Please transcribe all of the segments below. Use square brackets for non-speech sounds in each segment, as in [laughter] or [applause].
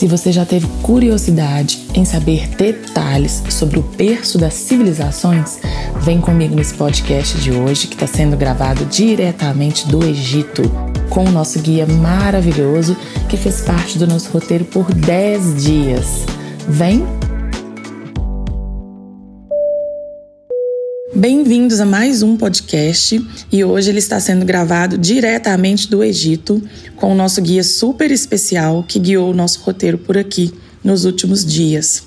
Se você já teve curiosidade em saber detalhes sobre o berço das civilizações, vem comigo nesse podcast de hoje que está sendo gravado diretamente do Egito, com o nosso guia maravilhoso que fez parte do nosso roteiro por 10 dias. Vem! Bem-vindos a mais um podcast e hoje ele está sendo gravado diretamente do Egito com o nosso guia super especial que guiou o nosso roteiro por aqui nos últimos dias.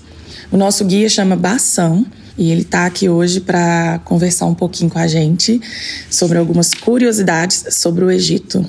O nosso guia chama Bassam e ele está aqui hoje para conversar um pouquinho com a gente sobre algumas curiosidades sobre o Egito.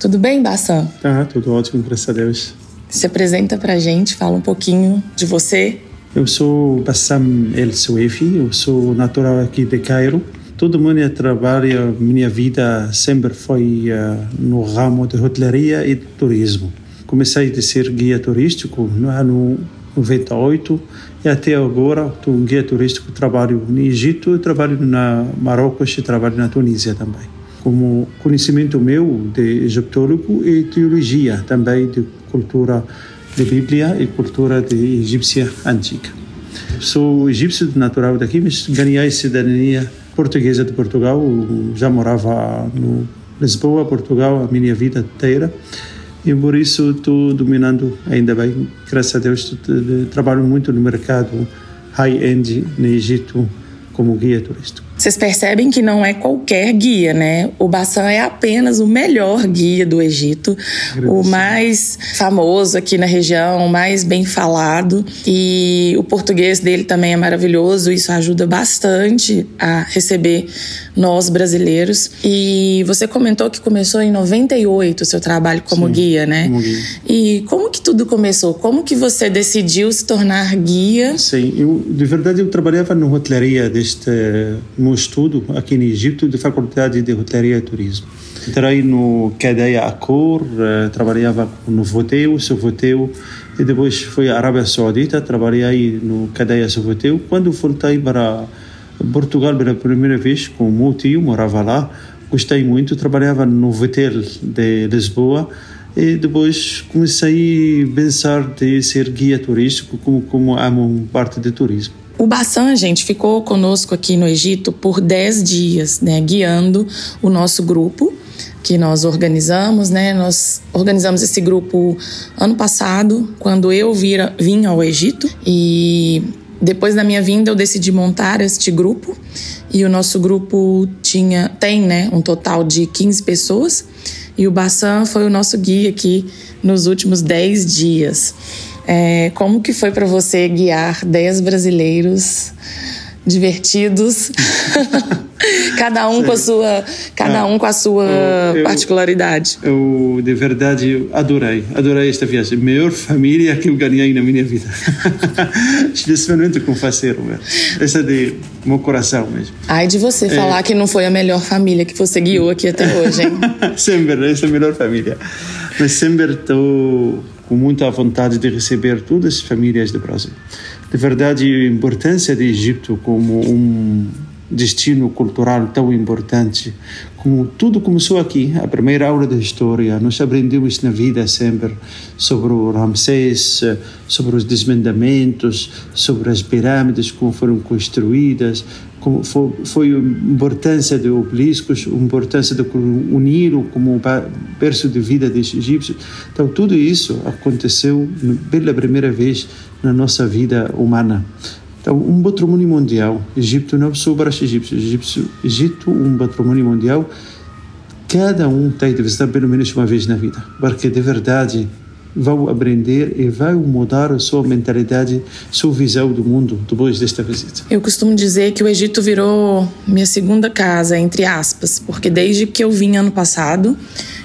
Tudo bem, Bassam? Tá, tudo ótimo, graças a Deus. Se apresenta para a gente, fala um pouquinho de você eu sou Bassam El Souefi, eu sou natural aqui de Cairo. Toda a minha trabalho, minha vida sempre foi uh, no ramo de hotelaria e de turismo. Comecei a ser guia turístico no ano 98 e até agora estou um guia turístico, trabalho no Egito, trabalho na Marrocos e trabalho na Tunísia também. Como conhecimento meu de egiptólogo e teologia também de cultura de Bíblia e cultura de egípcia antiga. Sou egípcio natural daqui, mas ganhei cidadania portuguesa de Portugal. Já morava no Lisboa, Portugal, a minha vida inteira. E por isso estou dominando, ainda bem, graças a Deus, trabalho muito no mercado high-end no Egito como guia turístico. Vocês percebem que não é qualquer guia, né? O Bassan é apenas o melhor guia do Egito, o mais famoso aqui na região, o mais bem falado. E o português dele também é maravilhoso, isso ajuda bastante a receber nós brasileiros. E você comentou que começou em 98 o seu trabalho como Sim, guia, né? Como guia. E como que tudo começou? Como que você decidiu se tornar guia? Sim, eu, de verdade eu trabalhava na hotelaria deste meu estudo aqui no Egito de Faculdade de Hotelaria e Turismo. Entrei no cadeia Accor, uh, trabalhava no Voteu, Sovoteu, e depois fui à Arábia Saudita, trabalhei no cadeia Sovoteu. Quando voltei para Portugal pela primeira vez com o meu tio, morava lá, gostei muito, trabalhava no Votel de Lisboa, e depois comecei a pensar de ser guia turístico, como, como amo parte de turismo. O Bassan, gente, ficou conosco aqui no Egito por 10 dias, né, guiando o nosso grupo que nós organizamos, né? Nós organizamos esse grupo ano passado, quando eu vira, vim ao Egito e depois da minha vinda eu decidi montar este grupo e o nosso grupo tinha tem, né, um total de 15 pessoas e o Bassan foi o nosso guia aqui nos últimos 10 dias. É, como que foi para você guiar 10 brasileiros divertidos? [laughs] cada um com a sua cada ah, um com a sua eu, particularidade. Eu de verdade adorei, adorei esta viagem, melhor família que eu ganhei na minha vida. [laughs] Especialmente com faceiro, essa é de meu coração mesmo. Ai de você é. falar que não foi a melhor família que você guiou aqui até hoje, hein? [laughs] sempre, essa é a melhor família. Mas sempre estou com muita vontade de receber todas as famílias do Brasil. De verdade, a importância do Egito como um destino cultural tão importante, como tudo começou aqui, a primeira aula da história, nós aprendemos na vida sempre sobre o Ramsés, sobre os desmendamentos, sobre as pirâmides, como foram construídas, como foi, foi a importância de obeliscos, a importância de unir como berço de vida dos egípcios. Então, tudo isso aconteceu pela primeira vez na nossa vida humana. Então, um patrimônio mundial, Egito não só para os egípcios, Egito, Egito um patrimônio mundial, cada um tem de visitar pelo menos uma vez na vida, porque de verdade vão aprender e vai mudar a sua mentalidade, sua visão do mundo depois desta visita. Eu costumo dizer que o Egito virou minha segunda casa, entre aspas, porque desde que eu vim ano passado,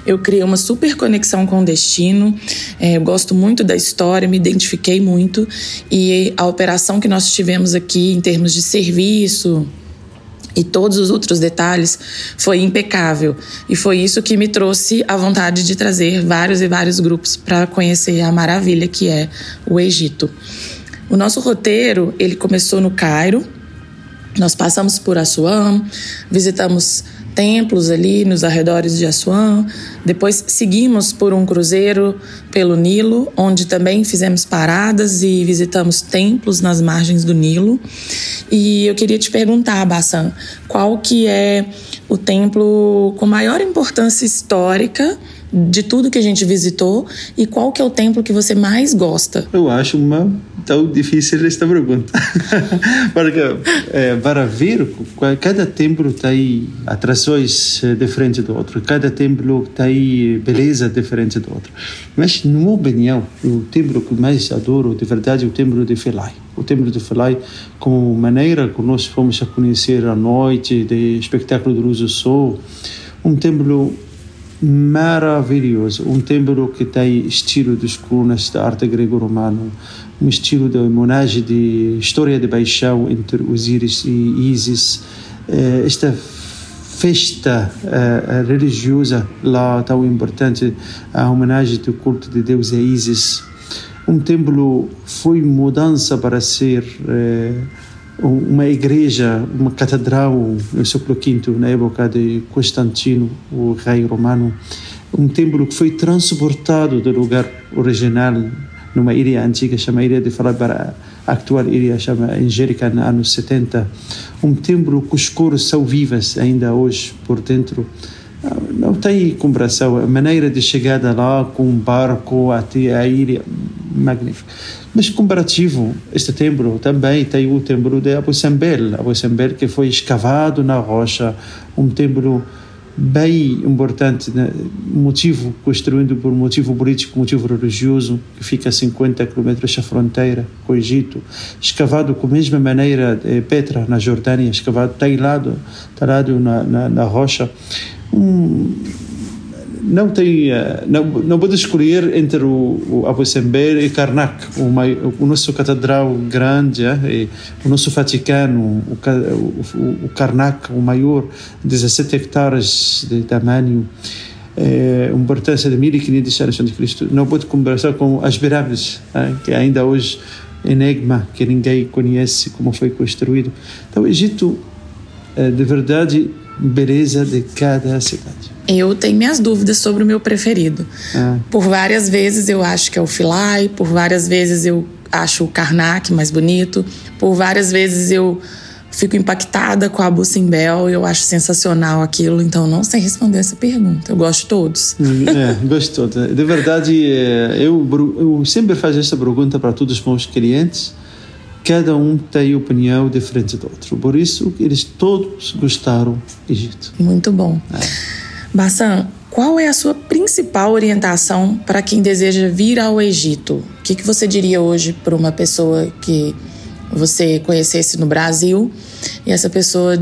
eu criei uma super conexão com o destino. É, eu gosto muito da história, me identifiquei muito e a operação que nós tivemos aqui em termos de serviço, e todos os outros detalhes foi impecável. E foi isso que me trouxe a vontade de trazer vários e vários grupos para conhecer a maravilha que é o Egito. O nosso roteiro, ele começou no Cairo. Nós passamos por Assuã, visitamos templos ali nos arredores de Assuã. Depois seguimos por um cruzeiro pelo Nilo, onde também fizemos paradas e visitamos templos nas margens do Nilo. E eu queria te perguntar, Bassan, qual que é o templo com maior importância histórica de tudo que a gente visitou e qual que é o templo que você mais gosta? Eu acho uma tão difícil esta pergunta. [laughs] Porque é, para ver, cada templo tem atrações eh, diferentes do outro, cada templo tem beleza diferente do outro. Mas, na minha opinião, o templo que mais adoro, de verdade, é o templo de Felai. O templo de Felai, como maneira que nós fomos a conhecer à noite, de espetáculo de luz do sol, um templo maravilhoso. Um templo que tem estilo dos colunas da arte grego-romano, um estilo de homenagem de história de paixão entre Osíris e Isis. Eh, esta festa uh, religiosa lá tão importante, a homenagem do culto de Deus a Isis. Um templo foi mudança para ser uh, uma igreja, uma catedral no século V, na época de Constantino, o rei romano, um templo que foi transportado do lugar original numa ilha antiga chamada Ilha de Fala para a atual ilha chamada Angélica, nos anos 70. Um templo cujos cores são vivas ainda hoje por dentro. Não tem comparação. A maneira de chegada lá com um barco até a ilha, magnífico. Mas comparativo, este templo também tem o templo de Abu Simbel, Abu Simbel que foi escavado na rocha, um templo bem importante, né? motivo construído por motivo político, motivo religioso, que fica a 50 quilômetros da fronteira com o Egito, escavado com a mesma maneira de Petra, na Jordânia, escavado talhado, talhado na, na, na rocha. Um, não tem eh, não não pode escolher entre o, o Simbel e Karnak o, o nosso catedral grande é, o nosso Vaticano o, o, o Karnak o maior 17 hectares de tamanho é, uma importância de 1500 anos de Cristo. Não pode conversar com as pirâmides é, que ainda hoje enigma que ninguém conhece como foi construído. Então o Egito de verdade beleza de cada cidade eu tenho minhas dúvidas sobre o meu preferido. É. Por várias vezes eu acho que é o Filai, por várias vezes eu acho o Karnak mais bonito, por várias vezes eu fico impactada com a Bussimbel e eu acho sensacional aquilo, então não sei responder essa pergunta. Eu gosto de todos. Hum, é, [laughs] gosto de todos. De verdade, é, eu, eu sempre faço essa pergunta para todos os meus clientes. Cada um tem opinião diferente do outro. Por isso, eles todos gostaram do Egito. Muito bom. É. Bassan, qual é a sua principal orientação para quem deseja vir ao Egito? O que, que você diria hoje para uma pessoa que você conhecesse no Brasil e essa pessoa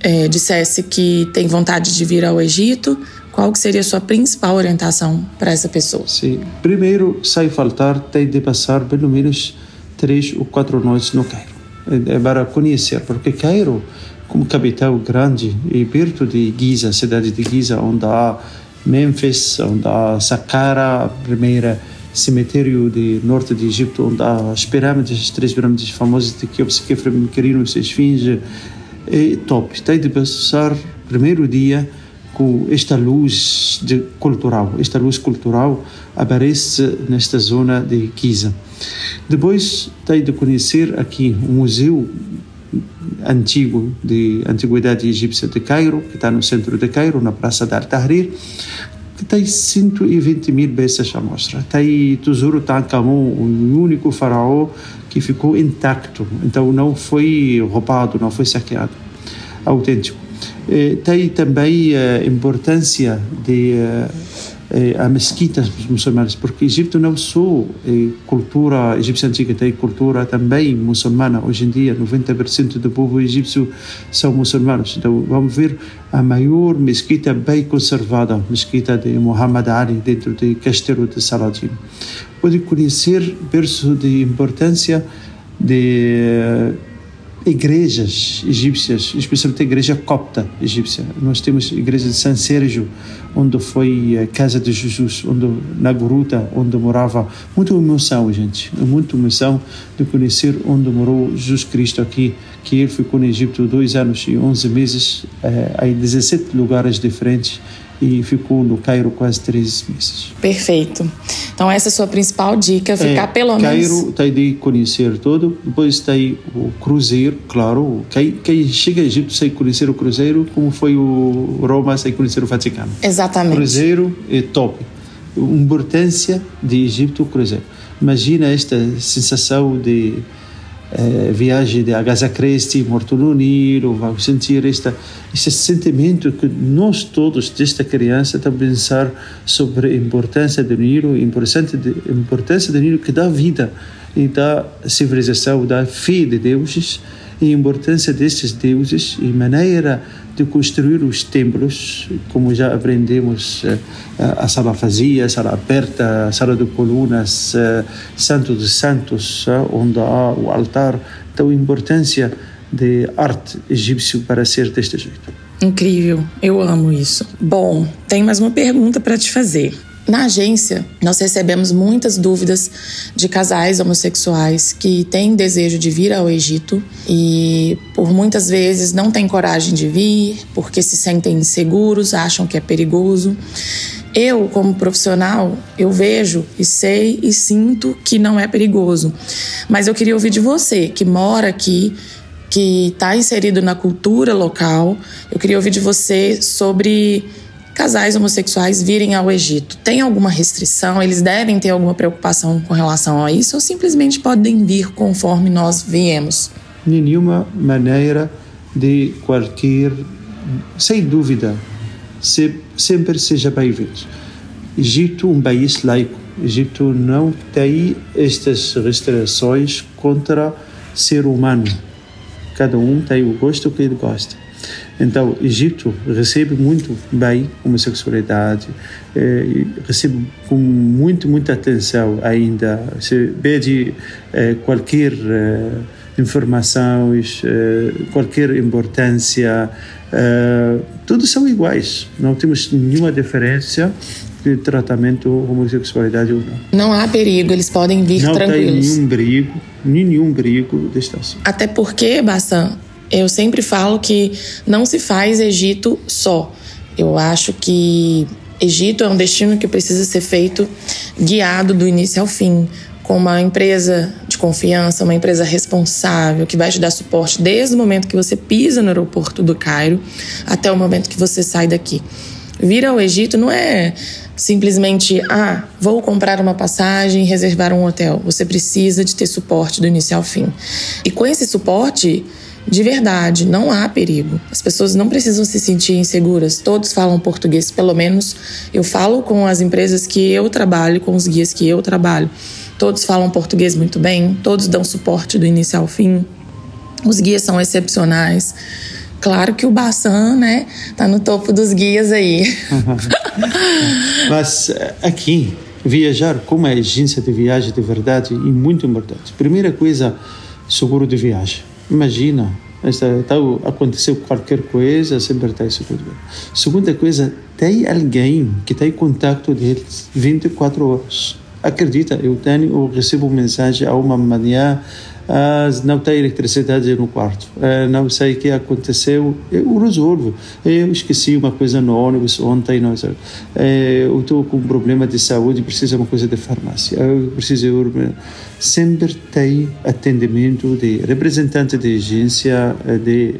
é, dissesse que tem vontade de vir ao Egito? Qual que seria a sua principal orientação para essa pessoa? Sim, primeiro, sem faltar, tem de passar pelo menos três ou quatro noites no Cairo. É, é para conhecer, porque Cairo como capital grande e perto de Giza, cidade de Giza, onde há Memphis, onde há Saqqara, primeira cemitério de norte de Egito, onde há as pirâmides, as três pirâmides famosas de Keops, Kefrem, Querinos e Esfinge, é top. Tem de passar primeiro dia com esta luz de, cultural. Esta luz cultural aparece nesta zona de Giza. Depois tem de conhecer aqui o museu antigo de antiguidade egípcia de Cairo, que está no centro de Cairo, na Praça de Al-Tahrir, que tem 120 mil peças à mostra. Tem tesouro Tancamon, o único faraó que ficou intacto, então não foi roubado, não foi saqueado, autêntico. Eh, tem também a importância de eh, a mesquitas muçulmanas, porque Egito não só é cultura egípcia antiga, tem cultura também muçulmana. Hoje em dia, 90% do povo egípcio são muçulmanos. Então, vamos ver a maior mesquita bem conservada, mesquita de Muhammad Ali, dentro do castelo de Saladin. Pode conhecer berço de importância de igrejas egípcias, especialmente a igreja copta egípcia. Nós temos a igreja de San Sérgio, onde foi a casa de Jesus, onde na gruta onde morava. Muita emoção, gente, muita emoção de conhecer onde morou Jesus Cristo aqui, que ele ficou no Egito dois anos e onze meses, eh, em 17 lugares diferentes e ficou no Cairo quase três meses. Perfeito. Então essa é a sua principal dica, ficar é, pelo menos... Cairo tem de conhecer todo, depois tem o cruzeiro, claro, quem, quem chega a Egito sem conhecer o cruzeiro, como foi o Roma sem conhecer o Vaticano. Exatamente. Cruzeiro é top. Importância de Egito, o cruzeiro. Imagina esta sensação de eh, viagem de Agatha Christie, Morto no Nilo, vai sentir esta, este sentimento que nós todos, desde criança, estamos a pensar sobre a importância do Nilo, a importância, a importância do Nilo que dá vida e dá civilização, dá fé de deuses, e a importância destes deuses e maneira de construir os templos, como já aprendemos, eh, a sala vazia, a sala aberta, a sala de colunas, eh, Santo dos Santos, eh, onde há o altar. Então, a importância de arte egípcio para ser deste jeito. Incrível, eu amo isso. Bom, tem mais uma pergunta para te fazer. Na agência, nós recebemos muitas dúvidas de casais homossexuais que têm desejo de vir ao Egito e por muitas vezes não têm coragem de vir porque se sentem inseguros, acham que é perigoso. Eu, como profissional, eu vejo e sei e sinto que não é perigoso. Mas eu queria ouvir de você, que mora aqui, que está inserido na cultura local. Eu queria ouvir de você sobre casais homossexuais virem ao Egito? Tem alguma restrição? Eles devem ter alguma preocupação com relação a isso ou simplesmente podem vir conforme nós viemos? Nenhuma maneira de qualquer, sem dúvida, se, sempre seja bem-vindo. Egito um país laico. Egito não tem estas restrições contra ser humano. Cada um tem o gosto que ele gosta. Então, Egito recebe muito bem a homossexualidade, eh, recebe com muito, muita atenção ainda. Se pede eh, qualquer eh, informações, eh, qualquer importância, eh, todos são iguais. Não temos nenhuma diferença de tratamento homossexualidade ou não. Não há perigo, eles podem vir não tranquilos. Não tem nenhum perigo, nenhum perigo desta ação. Até porque, Bassan, eu sempre falo que não se faz Egito só. Eu acho que Egito é um destino que precisa ser feito guiado do início ao fim, com uma empresa de confiança, uma empresa responsável que vai te dar suporte desde o momento que você pisa no aeroporto do Cairo até o momento que você sai daqui. Vir ao Egito não é simplesmente, ah, vou comprar uma passagem e reservar um hotel. Você precisa de ter suporte do início ao fim. E com esse suporte, de verdade, não há perigo. As pessoas não precisam se sentir inseguras. Todos falam português, pelo menos eu falo com as empresas que eu trabalho, com os guias que eu trabalho. Todos falam português muito bem, todos dão suporte do início ao fim. Os guias são excepcionais. Claro que o Bassan, né, tá no topo dos guias aí. [laughs] Mas eh, aqui, viajar como agência de viagem de verdade é muito importante. Primeira coisa, seguro de viagem Imagina, então, aconteceu qualquer coisa, sempre está isso tudo bem. Segunda coisa, tem alguém que tem contato deles 24 horas. Acredita, eu tenho, eu recebo mensagem a uma manhã, não tem eletricidade no quarto, ah, não sei o que aconteceu, eu resolvo. Eu esqueci uma coisa no ônibus ontem, não sei. Eh, eu estou com um problema de saúde, preciso de uma coisa de farmácia, eu preciso ir. Sempre tem atendimento de representante de agência, de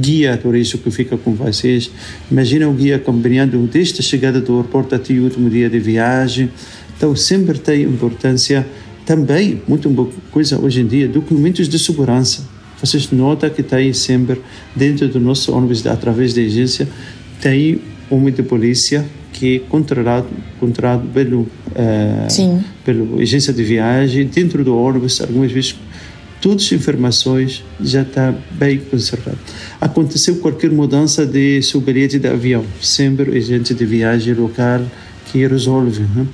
guia turístico que fica com vocês. Imagina o guia acompanhando desde a chegada do aeroporto até o último dia de viagem. Então, sempre tem importância também, muito boa coisa hoje em dia, documentos de segurança. Vocês notam que tem sempre, dentro do nosso ônibus, através da agência, tem uma de polícia que é controlado, controlado pelo, uh, pela agência de viagem, dentro do ônibus, algumas vezes todas as informações já está bem conservado. Aconteceu qualquer mudança de seu bilhete de avião, sempre agente de viagem local que resolve. Né?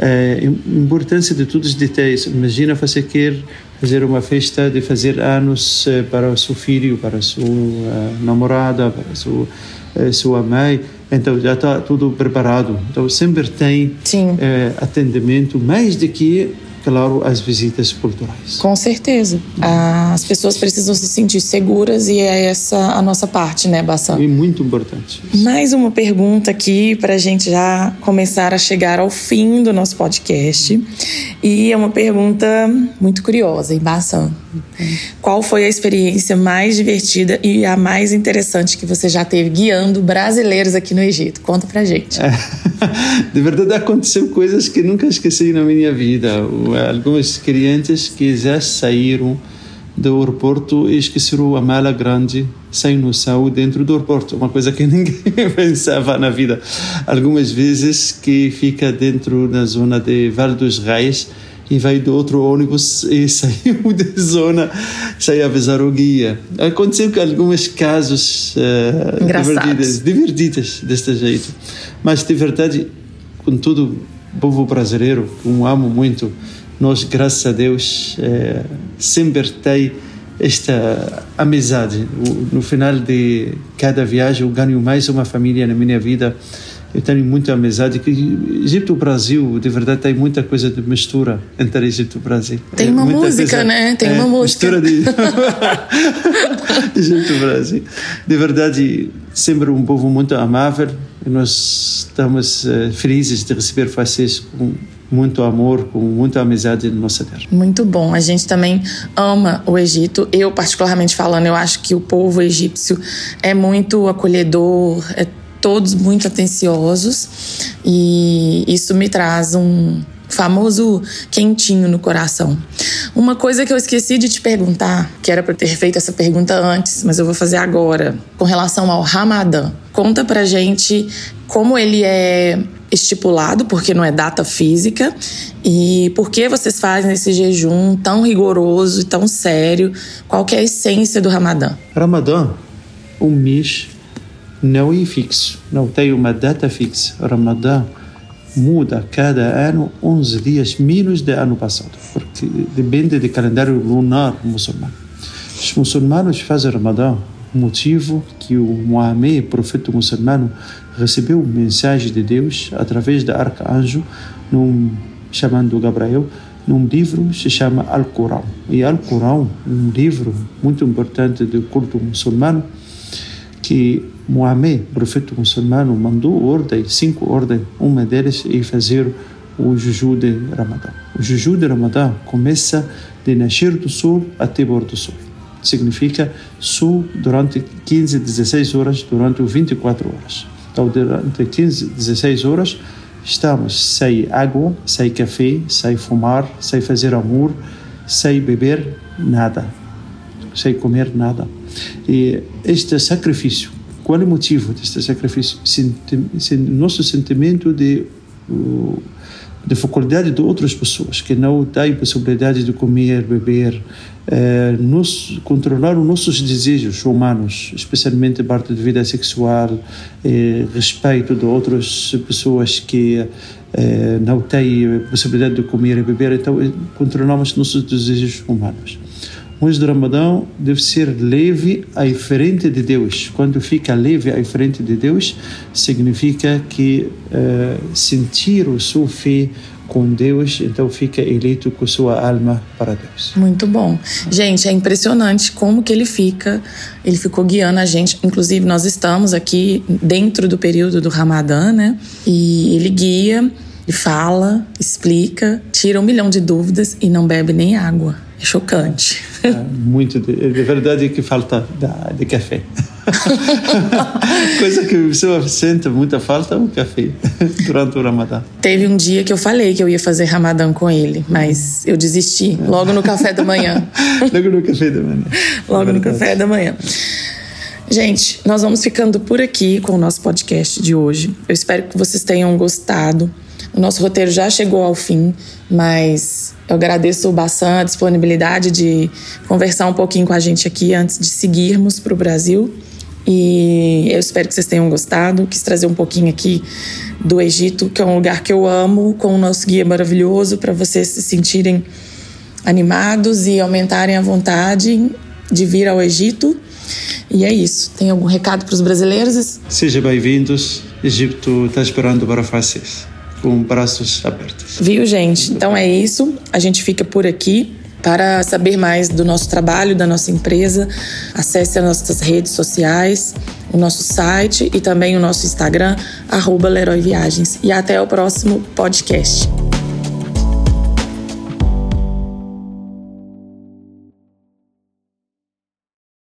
A importância de todos os detalhes. Imagina você quer fazer uma festa de fazer anos eh, para o seu filho, para a sua eh, namorada, para a sua, eh, sua mãe. Então já está tudo preparado. Então sempre tem atendimento, mais do que claro, as visitas culturais. Com certeza. As pessoas precisam se sentir seguras e é essa a nossa parte, né, Bassan? É muito importante. Mais uma pergunta aqui para a gente já começar a chegar ao fim do nosso podcast. E é uma pergunta muito curiosa, hein, Bassan? Qual foi a experiência mais divertida e a mais interessante que você já teve guiando brasileiros aqui no Egito? Conta pra gente. É, [laughs] de verdade, aconteceu coisas que nunca esqueci na minha vida. Algumas clientes que já saíram do aeroporto e esqueceram a mala grande sem noção dentro do aeroporto, uma coisa que [laughs] ninguém [laughs] pensava na vida. Algumas vezes que fica dentro da zona de Val dos Reis e veio do outro ônibus [laughs] e saiu da zona sem avisar o guia. Aconteceu que alguns casos uh, divertidos, divertidos deste jeito. Mas de verdade, com todo o povo brasileiro, que eu amo muito, nós, graças a Deus, uh, sempre tem esta amizade. No final de cada viagem, eu ganho mais uma família na minha vida. Eu tenho muita amizade que Egito e Brasil de verdade tem muita coisa de mistura entre Egito e Brasil. Tem uma muita música coisa, né? Tem é, uma música. mistura de [laughs] Egito e Brasil. De verdade sempre um povo muito amável. E nós estamos uh, felizes de receber vocês com muito amor, com muita amizade na nossa terra. Muito bom. A gente também ama o Egito. Eu, particularmente falando, eu acho que o povo egípcio é muito acolhedor, é todos muito atenciosos e isso me traz um famoso quentinho no coração. Uma coisa que eu esqueci de te perguntar, que era para ter feito essa pergunta antes, mas eu vou fazer agora, com relação ao Ramadã. Conta pra gente como ele é estipulado, porque não é data física, e por que vocês fazem esse jejum tão rigoroso e tão sério? Qual que é a essência do Ramadã? Ramadã, um mês não é fixo, não tem uma data fixa. Ramadã muda cada ano 11 dias menos do ano passado, porque depende do calendário lunar muçulmano. Os muçulmanos fazem Ramadã, motivo que o Muhammad, profeta muçulmano, recebeu mensagem de Deus através do arcanjo, num, chamando Gabriel, num livro se chama Al-Qur'an. E Al-Qur'an, um livro muito importante do culto muçulmano, que Muhammad, profeta muçulmano, mandou ordem, cinco ordens, uma delas é fazer o jejum de Ramadã. O jejum de Ramadã começa de nascer do sol até pôr do sol. Significa sol durante 15, 16 horas, durante 24 horas. Então, durante 15, 16 horas, estamos sem água, sem café, sem fumar, sem fazer amor, sem beber nada, sem comer nada. E este sacrifício qual é o motivo deste sacrifício? Senti nosso sentimento de de faculdade de outras pessoas que não têm possibilidade de comer, beber, eh, nos, controlar os nossos desejos humanos, especialmente a parte de vida sexual, eh, respeito de outras pessoas que eh, não têm possibilidade de comer e beber, então controlamos nossos desejos humanos mês do Ramadão deve ser leve à frente de Deus. Quando fica leve à frente de Deus, significa que uh, sentir o seu fé com Deus, então fica eleito com sua alma para Deus. Muito bom. Gente, é impressionante como que ele fica, ele ficou guiando a gente, inclusive nós estamos aqui dentro do período do Ramadã, né? E ele guia, fala, explica, tira um milhão de dúvidas e não bebe nem água. É chocante. É, muito. De, de verdade que falta da, de café. [laughs] Coisa que a pessoa sente muita falta é o café [laughs] durante o Ramadã. Teve um dia que eu falei que eu ia fazer Ramadã com ele, mas eu desisti logo no café da manhã. [laughs] logo no café da manhã. logo no café da manhã. Gente, nós vamos ficando por aqui com o nosso podcast de hoje. Eu espero que vocês tenham gostado. O nosso roteiro já chegou ao fim, mas eu agradeço bastante a disponibilidade de conversar um pouquinho com a gente aqui antes de seguirmos para o Brasil. E eu espero que vocês tenham gostado. Quis trazer um pouquinho aqui do Egito, que é um lugar que eu amo, com o nosso guia maravilhoso, para vocês se sentirem animados e aumentarem a vontade de vir ao Egito. E é isso. Tem algum recado para os brasileiros? Sejam bem-vindos. Egito está esperando para vocês, com braços abertos. Viu, gente? Então é isso. A gente fica por aqui. Para saber mais do nosso trabalho, da nossa empresa, acesse as nossas redes sociais, o nosso site e também o nosso Instagram, arroba Leroy Viagens. E até o próximo podcast.